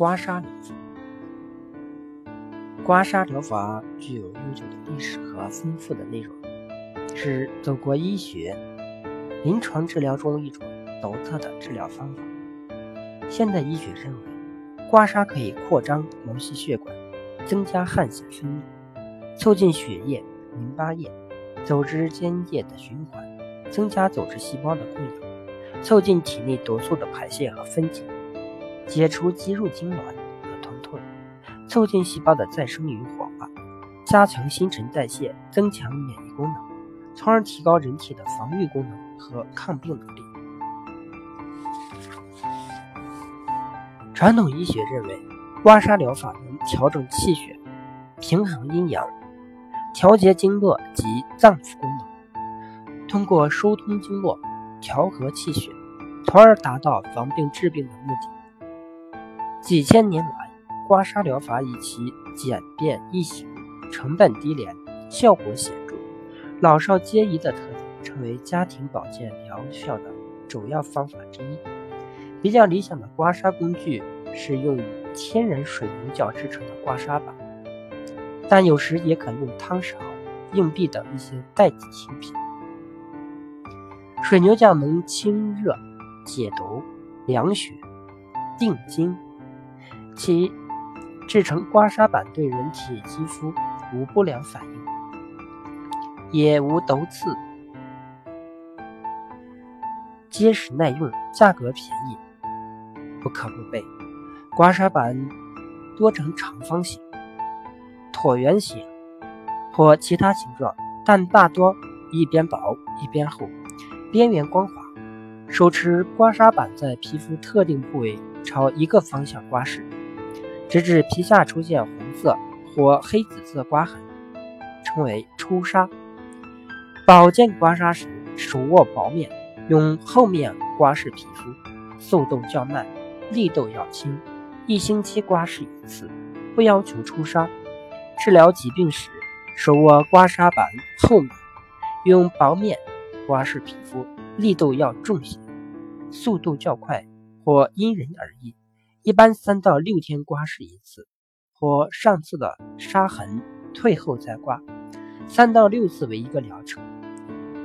刮痧疗法，刮痧疗法具有悠久的历史和丰富的内容，是走过医学、临床治疗中一种独特的治疗方法。现代医学认为，刮痧可以扩张毛细血管，增加汗腺分泌，促进血液、淋巴液、组织间液的循环，增加组织细胞的供氧，促进体内毒素的排泄和分解。解除肌肉痉挛和疼痛，促进细胞的再生与活化，加强新陈代谢，增强免疫功能，从而提高人体的防御功能和抗病能力。传统医学认为，刮痧疗法能调整气血，平衡阴阳，调节经络及脏腑功能，通过疏通经络、调和气血，从而达到防病治病的目的。几千年来，刮痧疗法以其简便易行、成本低廉、效果显著、老少皆宜的特点，成为家庭保健疗效的主要方法之一。比较理想的刮痧工具是用以天然水牛角制成的刮痧板，但有时也可用汤勺、硬币等一些代替新品。水牛角能清热、解毒、凉血、定惊。其制成刮痧板对人体肌肤无不良反应，也无毒刺，结实耐用，价格便宜，不可不备。刮痧板多呈长方形、椭圆形或其他形状，但大多一边薄一边厚，边缘光滑。手持刮痧板在皮肤特定部位朝一个方向刮拭。直至皮下出现红色或黑紫色刮痕，称为出痧。保健刮痧时，手握薄面，用厚面刮拭皮肤，速度较慢，力度要轻，一星期刮拭一次，不要求出痧。治疗疾病时，手握刮痧板厚面，用薄面刮拭皮肤，力度要重些，速度较快或因人而异。一般三到六天刮拭一次，或上次的痧痕退后再刮，三到六次为一个疗程。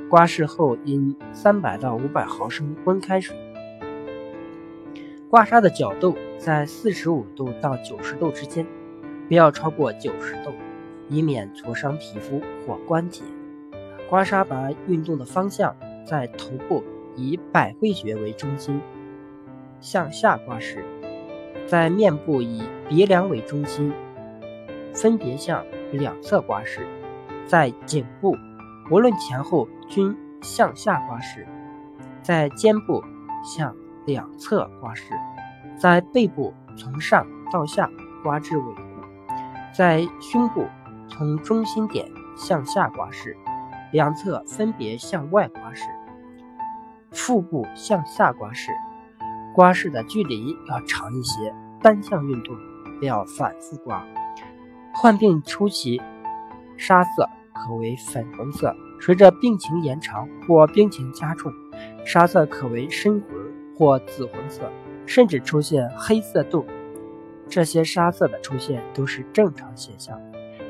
刮拭后应三百到五百毫升温开水。刮痧的角度在四十五度到九十度之间，不要超过九十度，以免挫伤皮肤或关节。刮痧板运动的方向在头部，以百会穴为中心向下刮拭。在面部以鼻梁为中心，分别向两侧刮拭；在颈部，无论前后均向下刮拭；在肩部向两侧刮拭；在背部从上到下刮至尾部；在胸部从中心点向下刮拭，两侧分别向外刮拭；腹部向下刮拭。刮拭的距离要长一些，单向运动，不要反复刮。患病初期，痧色可为粉红色，随着病情延长或病情加重，痧色可为深红或紫红色，甚至出现黑色痘。这些痧色的出现都是正常现象。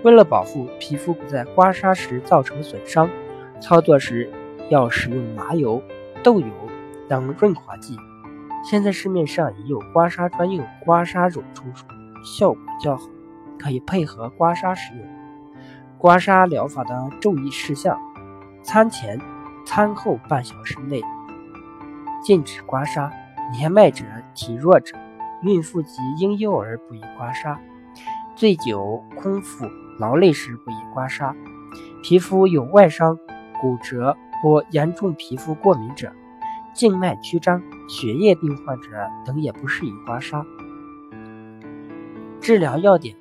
为了保护皮肤不在刮痧时造成损伤，操作时要使用麻油、豆油等润滑剂。现在市面上已有刮痧专用刮痧乳出售，效果较好，可以配合刮痧使用。刮痧疗法的注意事项：餐前、餐后半小时内禁止刮痧；年迈者、体弱者、孕妇及婴幼儿不宜刮痧；醉酒、空腹、劳累时不宜刮痧；皮肤有外伤、骨折或严重皮肤过敏者。静脉曲张、血液病患者等也不适宜刮痧。治疗要点：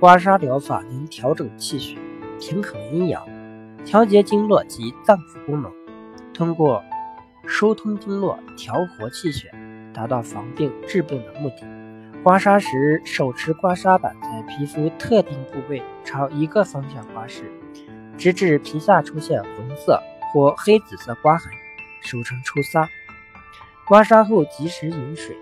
刮痧疗法能调整气血，平衡阴阳，调节经络及脏腑功能，通过疏通经络、调和气血，达到防病治病的目的。刮痧时，手持刮痧板在皮肤特定部位朝一个方向刮拭，直至皮下出现红色或黑紫色刮痕。俗称出沙，刮沙后及时饮水。